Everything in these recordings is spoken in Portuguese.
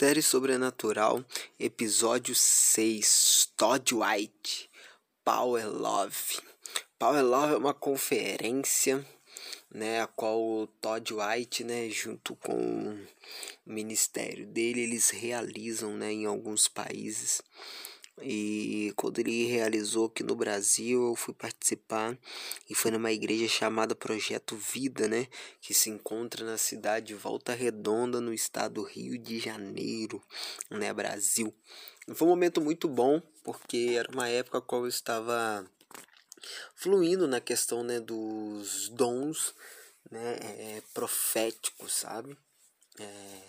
Série Sobrenatural, episódio 6, Todd White, Power Love. Power Love é uma conferência, né, a qual o Todd White, né, junto com o ministério dele, eles realizam, né, em alguns países. E quando ele realizou aqui no Brasil, eu fui participar e foi numa igreja chamada Projeto Vida, né? Que se encontra na cidade de Volta Redonda, no estado do Rio de Janeiro, né? Brasil. E foi um momento muito bom, porque era uma época qual eu estava fluindo na questão né, dos dons né, é, proféticos, sabe? É,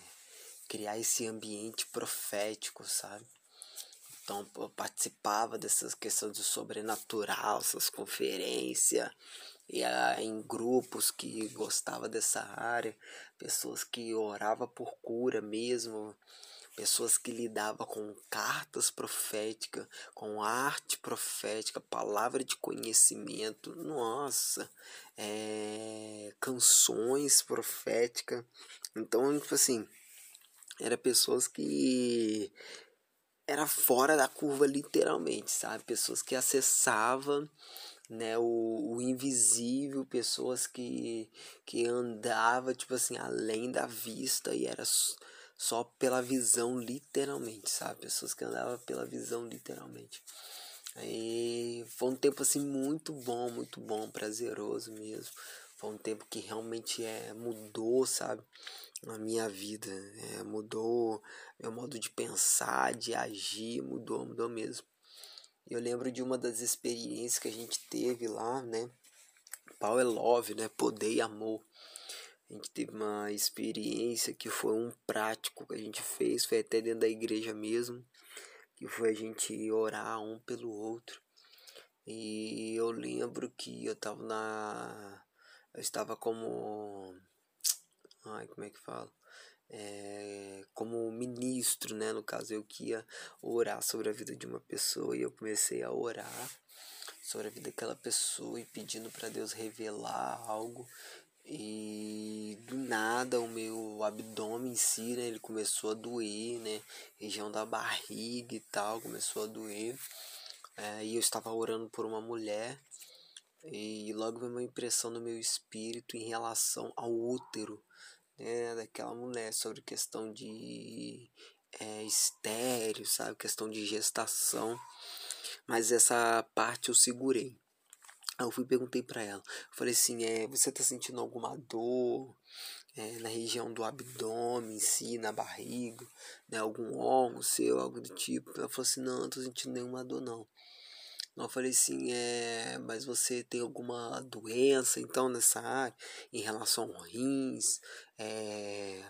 criar esse ambiente profético, sabe? Então eu participava dessas questões do sobrenatural, essas conferências, ia em grupos que gostava dessa área, pessoas que orava por cura mesmo, pessoas que lidavam com cartas proféticas, com arte profética, palavra de conhecimento, nossa, é, canções proféticas. Então, tipo assim, era pessoas que era fora da curva literalmente, sabe? Pessoas que acessavam né, o, o invisível, pessoas que, que andava tipo assim, além da vista e era só pela visão literalmente, sabe? Pessoas que andavam pela visão literalmente. Aí foi um tempo assim muito bom, muito bom, prazeroso mesmo. Foi um tempo que realmente é, mudou, sabe? A minha vida. É, mudou meu modo de pensar, de agir, mudou, mudou mesmo. Eu lembro de uma das experiências que a gente teve lá, né? Power Love, né? Poder e amor. A gente teve uma experiência que foi um prático que a gente fez, foi até dentro da igreja mesmo, que foi a gente orar um pelo outro. E eu lembro que eu tava na eu estava como. Ai, como é que fala? É, como ministro, né? No caso, eu que ia orar sobre a vida de uma pessoa e eu comecei a orar sobre a vida daquela pessoa e pedindo para Deus revelar algo. E do nada o meu abdômen em si, né, ele começou a doer, né, região da barriga e tal, começou a doer. É, e eu estava orando por uma mulher e logo veio uma impressão no meu espírito em relação ao útero né, daquela mulher, sobre questão de é, estéreo, sabe? Questão de gestação. Mas essa parte eu segurei. Aí eu fui perguntei para ela. Falei assim, é, você tá sentindo alguma dor é, na região do abdômen em si, na barriga, né, algum órgão seu, algo do tipo? Ela falou assim, não, não tô sentindo nenhuma dor não. Eu falei assim, é, mas você tem alguma doença então nessa área em relação ao rins? É,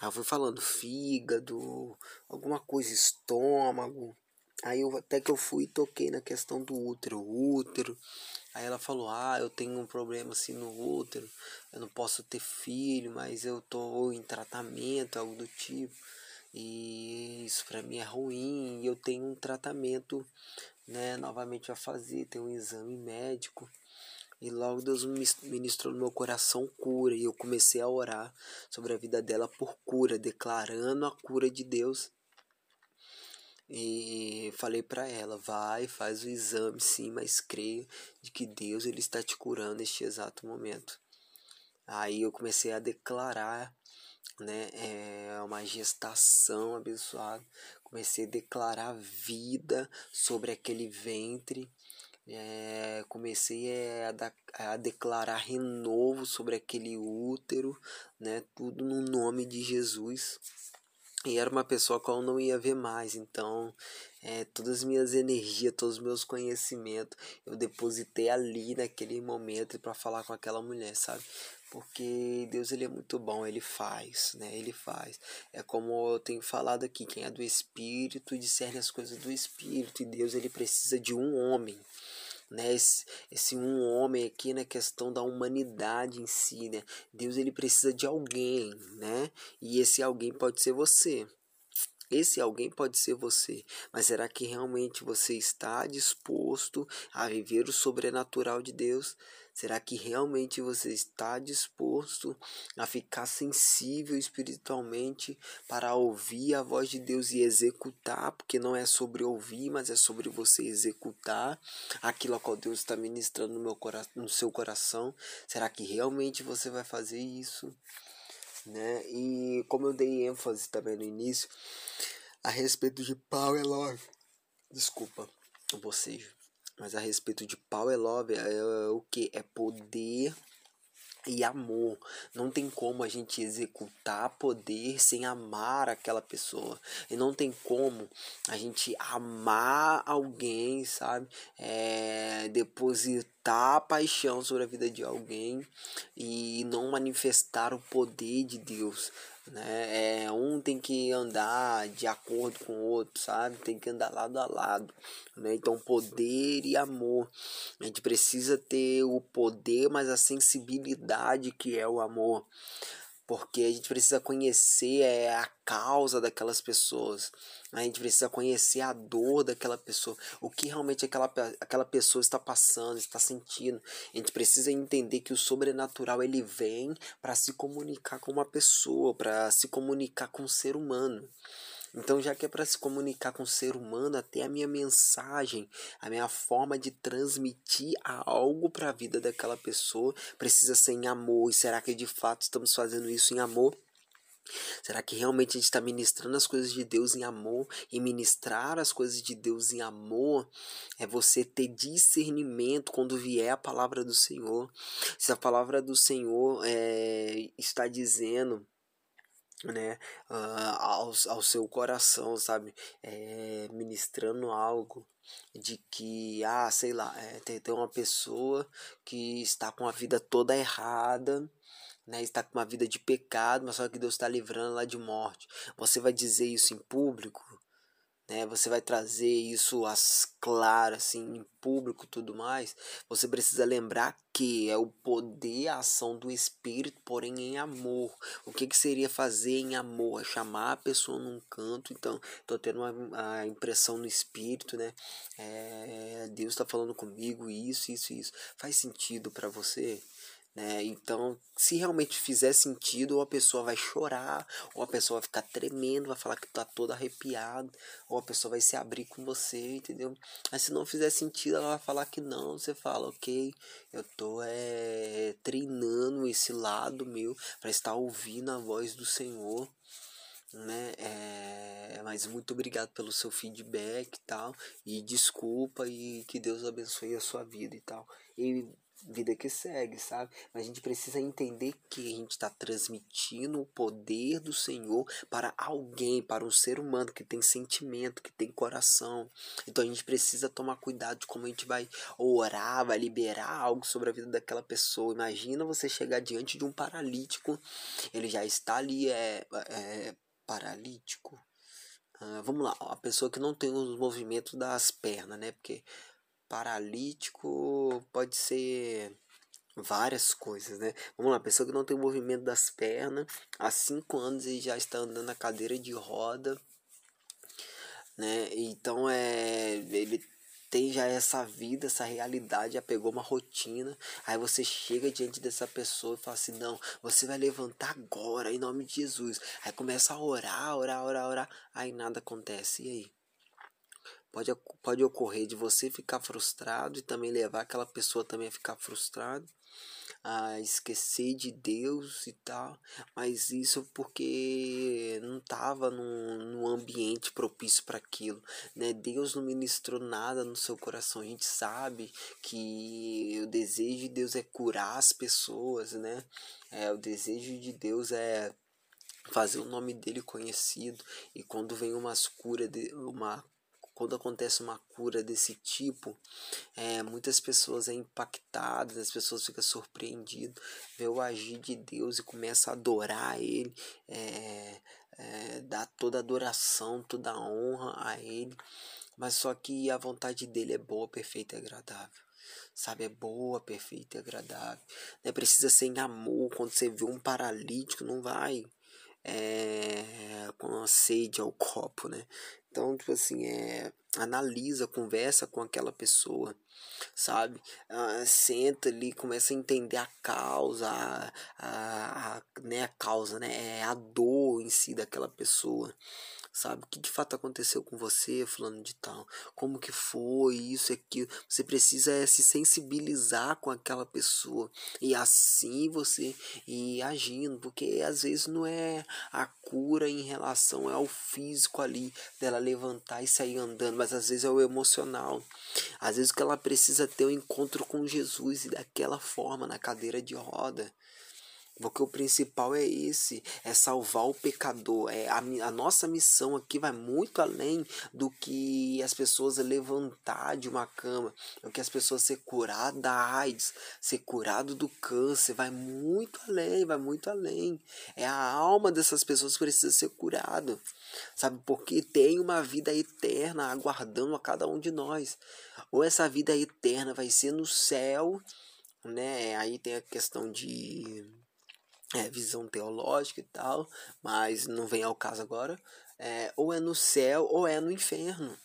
ela foi falando fígado, alguma coisa, estômago. Aí eu até que eu fui e toquei na questão do útero, útero. Aí ela falou: "Ah, eu tenho um problema assim no útero. Eu não posso ter filho, mas eu tô em tratamento, algo do tipo. E isso para mim é ruim, e eu tenho um tratamento né, novamente a fazer, tem um exame médico. E logo Deus ministrou no meu coração cura. E eu comecei a orar sobre a vida dela por cura, declarando a cura de Deus. E falei para ela, vai, faz o exame sim, mas creia de que Deus ele está te curando neste exato momento. Aí eu comecei a declarar, né, é uma gestação abençoada, comecei a declarar vida sobre aquele ventre. É, comecei a, a, declarar renovo sobre aquele útero, né? Tudo no nome de Jesus. E era uma pessoa que eu não ia ver mais, então é, todas as minhas energias, todos os meus conhecimentos, eu depositei ali naquele momento para falar com aquela mulher, sabe? Porque Deus ele é muito bom, ele faz, né? Ele faz. É como eu tenho falado aqui, quem é do espírito discerne as coisas do espírito e Deus ele precisa de um homem, né? Esse, esse um homem aqui na questão da humanidade em si, né? Deus ele precisa de alguém, né? E esse alguém pode ser você. Esse alguém pode ser você, mas será que realmente você está disposto a viver o sobrenatural de Deus? Será que realmente você está disposto a ficar sensível espiritualmente para ouvir a voz de Deus e executar? Porque não é sobre ouvir, mas é sobre você executar aquilo a qual Deus está ministrando no, meu coração, no seu coração. Será que realmente você vai fazer isso? Né? E como eu dei ênfase também no início, a respeito de Power Love. Desculpa, o bocejo. Mas a respeito de Power Love é, é o que? É poder e amor. Não tem como a gente executar poder sem amar aquela pessoa. E não tem como a gente amar alguém, sabe? É, depositar paixão sobre a vida de alguém e não manifestar o poder de Deus. Né? É, um tem que andar de acordo com o outro, sabe? Tem que andar lado a lado. Né? Então, poder e amor. A gente precisa ter o poder, mas a sensibilidade que é o amor porque a gente precisa conhecer é, a causa daquelas pessoas, a gente precisa conhecer a dor daquela pessoa, o que realmente aquela, aquela pessoa está passando, está sentindo. A gente precisa entender que o sobrenatural ele vem para se comunicar com uma pessoa, para se comunicar com um ser humano. Então, já que é para se comunicar com o ser humano, até a minha mensagem, a minha forma de transmitir algo para a vida daquela pessoa precisa ser em amor. E será que de fato estamos fazendo isso em amor? Será que realmente a gente está ministrando as coisas de Deus em amor? E ministrar as coisas de Deus em amor é você ter discernimento quando vier a palavra do Senhor. Se a palavra do Senhor é, está dizendo né, uh, ao, ao seu coração, sabe, é, ministrando algo de que, ah, sei lá, é, tem, tem uma pessoa que está com a vida toda errada, né, está com uma vida de pecado, mas só que Deus está livrando ela de morte. Você vai dizer isso em público? Né? Você vai trazer isso às claras, assim, em público tudo mais. Você precisa lembrar que é o poder, a ação do Espírito, porém em amor. O que, que seria fazer em amor? É chamar a pessoa num canto. Então, tô tendo uma, a impressão no Espírito, né? É, Deus está falando comigo isso, isso, isso. Faz sentido para você? Né? Então, se realmente fizer sentido, ou a pessoa vai chorar, ou a pessoa vai ficar tremendo, vai falar que tá toda arrepiada, ou a pessoa vai se abrir com você, entendeu? Mas se não fizer sentido, ela vai falar que não, você fala, ok, eu tô é, treinando esse lado meu para estar ouvindo a voz do Senhor né? É, mas muito obrigado pelo seu feedback e tal. E desculpa e que Deus abençoe a sua vida e tal. E vida que segue, sabe? Mas a gente precisa entender que a gente está transmitindo o poder do Senhor para alguém, para um ser humano que tem sentimento, que tem coração. Então a gente precisa tomar cuidado de como a gente vai orar, vai liberar algo sobre a vida daquela pessoa. Imagina você chegar diante de um paralítico, ele já está ali, é, é paralítico. Ah, vamos lá, a pessoa que não tem os movimentos das pernas, né? Porque paralítico pode ser várias coisas, né? Vamos lá, pessoa que não tem movimento das pernas, há 5 anos e já está andando na cadeira de roda, né? Então é ele tem já essa vida, essa realidade, já pegou uma rotina. Aí você chega diante dessa pessoa e fala assim: Não, você vai levantar agora, em nome de Jesus. Aí começa a orar, orar, orar, orar. Aí nada acontece. E aí? Pode, pode ocorrer de você ficar frustrado e também levar aquela pessoa também a ficar frustrada, a esquecer de Deus e tal, mas isso porque não estava num, num ambiente propício para aquilo, né? Deus não ministrou nada no seu coração. A gente sabe que o desejo de Deus é curar as pessoas, né? É, o desejo de Deus é fazer o nome dele conhecido e quando vem umas cura de uma quando acontece uma cura desse tipo, é, muitas pessoas é impactadas, as pessoas ficam surpreendidas, vê o agir de Deus e começa a adorar Ele, é, é, dá toda a adoração, toda a honra a Ele, mas só que a vontade dele é boa, perfeita e agradável sabe? É boa, perfeita e agradável. Né? Precisa ser em amor. Quando você vê um paralítico, não vai é, com a sede ao copo, né? Então, tipo assim, é, analisa, conversa com aquela pessoa, sabe? Ah, senta ali, começa a entender a causa, a, a, a, né, a causa, né? É a dor em si daquela pessoa sabe? O que de fato aconteceu com você, fulano de tal? Como que foi isso e aquilo? Você precisa é, se sensibilizar com aquela pessoa e assim você ir agindo, porque às vezes não é a cura em relação ao físico ali dela levantar e sair andando, mas às vezes é o emocional. Às vezes que ela precisa ter um encontro com Jesus e daquela forma na cadeira de roda. Porque o principal é esse, é salvar o pecador. É a, a nossa missão aqui vai muito além do que as pessoas levantar de uma cama, do que as pessoas ser curadas da AIDS, ser curado do câncer, vai muito além, vai muito além. É a alma dessas pessoas que precisa ser curado, sabe? Porque tem uma vida eterna aguardando a cada um de nós. Ou essa vida eterna vai ser no céu, né? Aí tem a questão de é, visão teológica e tal, mas não vem ao caso agora. É, ou é no céu ou é no inferno.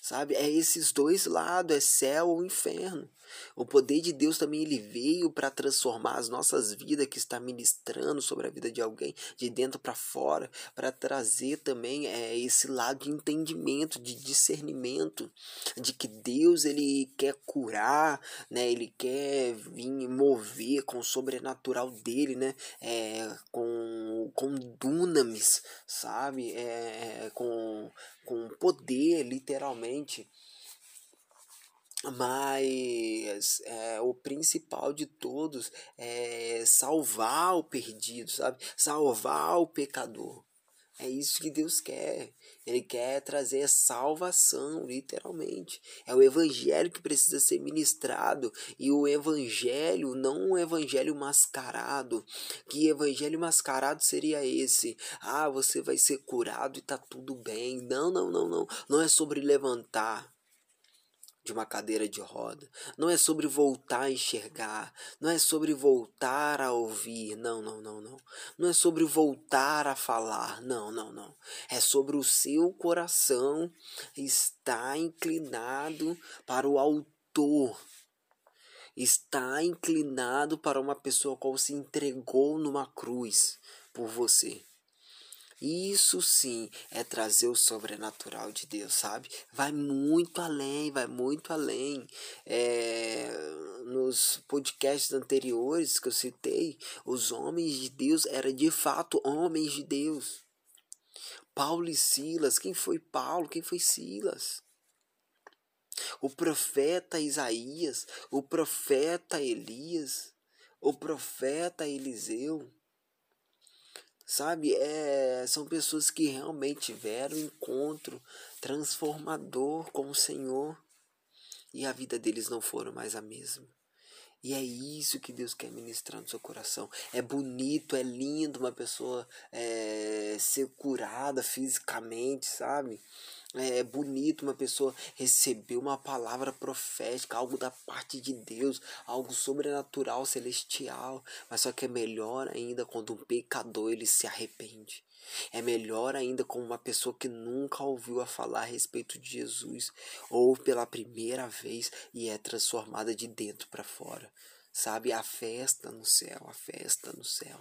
Sabe? É esses dois lados, é céu ou inferno. O poder de Deus também ele veio para transformar as nossas vidas que está ministrando sobre a vida de alguém de dentro para fora, para trazer também é, esse lado de entendimento, de discernimento, de que Deus ele quer curar, né? Ele quer vir mover com o sobrenatural dele, né? É, com com dunamis, sabe? É, é com com poder literalmente mas é, o principal de todos é salvar o perdido, sabe? Salvar o pecador. É isso que Deus quer. Ele quer trazer salvação, literalmente. É o evangelho que precisa ser ministrado. E o evangelho, não um evangelho mascarado. Que evangelho mascarado seria esse? Ah, você vai ser curado e tá tudo bem. Não, não, não, não. Não é sobre levantar de uma cadeira de roda. Não é sobre voltar a enxergar, não é sobre voltar a ouvir, não, não, não, não. Não é sobre voltar a falar, não, não, não. É sobre o seu coração estar inclinado para o autor. Está inclinado para uma pessoa qual se entregou numa cruz por você. Isso sim é trazer o sobrenatural de Deus, sabe? Vai muito além, vai muito além. É, nos podcasts anteriores que eu citei, os homens de Deus eram de fato homens de Deus. Paulo e Silas, quem foi Paulo? Quem foi Silas? O profeta Isaías, o profeta Elias, o profeta Eliseu sabe? É, são pessoas que realmente tiveram encontro transformador com o Senhor e a vida deles não foram mais a mesma. E é isso que Deus quer ministrar no seu coração. É bonito, é lindo uma pessoa é, ser curada fisicamente, sabe? é bonito uma pessoa receber uma palavra profética, algo da parte de Deus, algo sobrenatural, celestial, mas só que é melhor ainda quando um pecador ele se arrepende. É melhor ainda com uma pessoa que nunca ouviu a falar a respeito de Jesus, ou pela primeira vez e é transformada de dentro para fora. Sabe, a festa no céu, a festa no céu.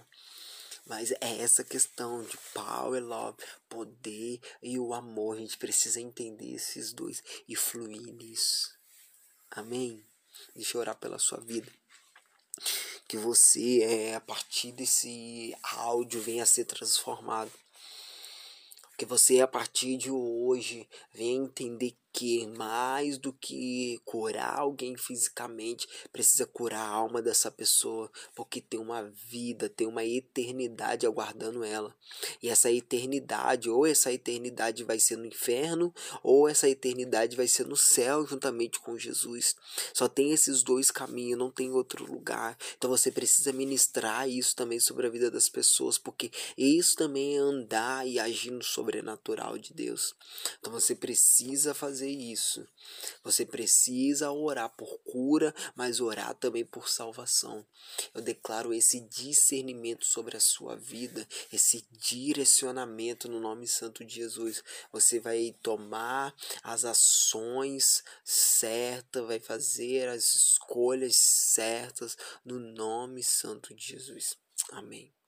Mas é essa questão de power, love, poder e o amor. A gente precisa entender esses dois e fluir nisso. Amém? Deixa eu orar pela sua vida. Que você, é, a partir desse áudio, venha a ser transformado. Que você, a partir de hoje, venha entender que mais do que curar alguém fisicamente, precisa curar a alma dessa pessoa, porque tem uma vida, tem uma eternidade aguardando ela. E essa eternidade, ou essa eternidade vai ser no inferno, ou essa eternidade vai ser no céu juntamente com Jesus. Só tem esses dois caminhos, não tem outro lugar. Então você precisa ministrar isso também sobre a vida das pessoas, porque isso também é andar e agir no sobrenatural de Deus. Então você precisa fazer fazer isso. Você precisa orar por cura, mas orar também por salvação. Eu declaro esse discernimento sobre a sua vida, esse direcionamento no nome santo de Jesus. Você vai tomar as ações certas, vai fazer as escolhas certas no nome santo de Jesus. Amém.